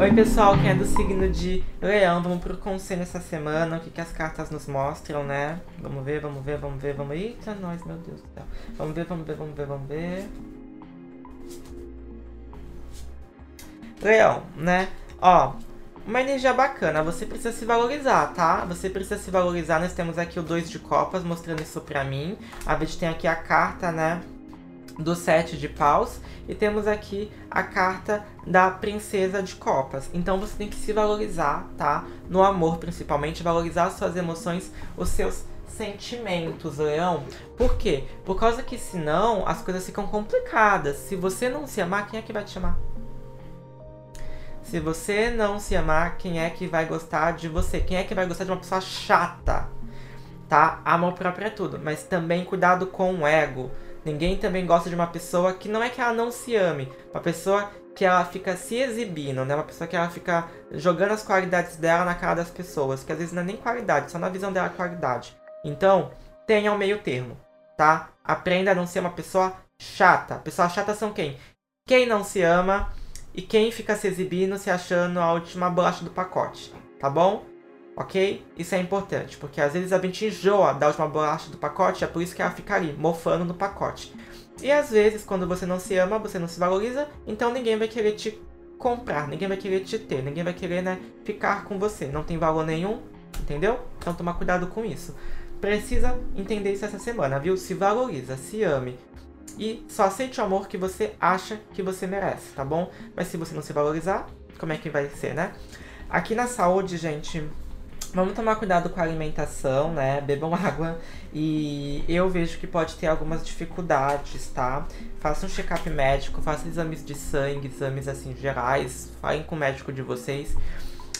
Oi pessoal, quem é do signo de Leão, vamos pro conselho essa semana, o que, que as cartas nos mostram, né? Vamos ver, vamos ver, vamos ver, vamos... Eita, nós, meu Deus do céu. Vamos ver, vamos ver, vamos ver, vamos ver... Leão, né? Ó, uma energia bacana, você precisa se valorizar, tá? Você precisa se valorizar, nós temos aqui o dois de copas mostrando isso pra mim. A gente tem aqui a carta, né? Do sete de paus e temos aqui a carta da princesa de copas. Então você tem que se valorizar, tá? No amor, principalmente, valorizar suas emoções, os seus sentimentos, leão. Por quê? Por causa que senão as coisas ficam complicadas. Se você não se amar, quem é que vai te amar? Se você não se amar, quem é que vai gostar de você? Quem é que vai gostar de uma pessoa chata? Tá? Amor próprio é tudo, mas também cuidado com o ego Ninguém também gosta de uma pessoa que não é que ela não se ame, uma pessoa que ela fica se exibindo, né? Uma pessoa que ela fica jogando as qualidades dela na cara das pessoas, que às vezes não é nem qualidade, só na visão dela qualidade. Então, tenha um meio termo, tá? Aprenda a não ser uma pessoa chata. Pessoas chatas são quem? Quem não se ama e quem fica se exibindo, se achando a última bolacha do pacote, tá bom? Ok? Isso é importante, porque às vezes a gente enjoa da última bolacha do pacote, é por isso que ela fica ali, mofando no pacote. E às vezes, quando você não se ama, você não se valoriza, então ninguém vai querer te comprar, ninguém vai querer te ter, ninguém vai querer, né, ficar com você. Não tem valor nenhum, entendeu? Então toma cuidado com isso. Precisa entender isso essa semana, viu? Se valoriza, se ame. E só aceite o amor que você acha que você merece, tá bom? Mas se você não se valorizar, como é que vai ser, né? Aqui na saúde, gente, Vamos tomar cuidado com a alimentação, né? Bebam água. E eu vejo que pode ter algumas dificuldades, tá? Faça um check-up médico, faça exames de sangue, exames assim gerais. Falem com o médico de vocês.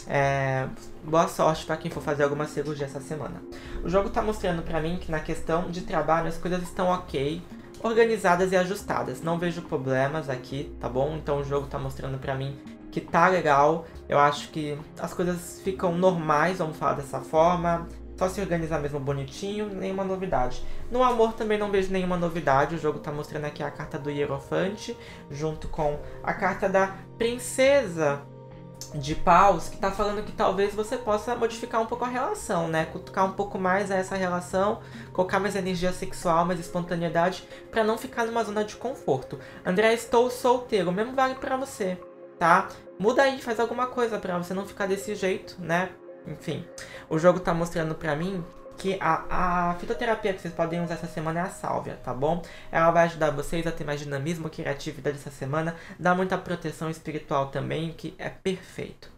É, boa sorte para quem for fazer alguma cirurgia essa semana. O jogo tá mostrando para mim que na questão de trabalho as coisas estão ok, organizadas e ajustadas. Não vejo problemas aqui, tá bom? Então o jogo tá mostrando para mim que tá legal. Eu acho que as coisas ficam normais, vamos falar dessa forma. Só se organizar mesmo bonitinho, nenhuma novidade. No amor também não vejo nenhuma novidade. O jogo tá mostrando aqui a carta do Hierofante, junto com a carta da Princesa de paus que tá falando que talvez você possa modificar um pouco a relação, né? Cutucar um pouco mais essa relação, colocar mais energia sexual, mais espontaneidade, para não ficar numa zona de conforto. André, estou solteiro, o mesmo vale para você tá? Muda aí, faz alguma coisa para você não ficar desse jeito, né? Enfim, o jogo tá mostrando pra mim que a, a fitoterapia que vocês podem usar essa semana é a sálvia, tá bom? Ela vai ajudar vocês a ter mais dinamismo, criatividade essa semana, dá muita proteção espiritual também, que é perfeito.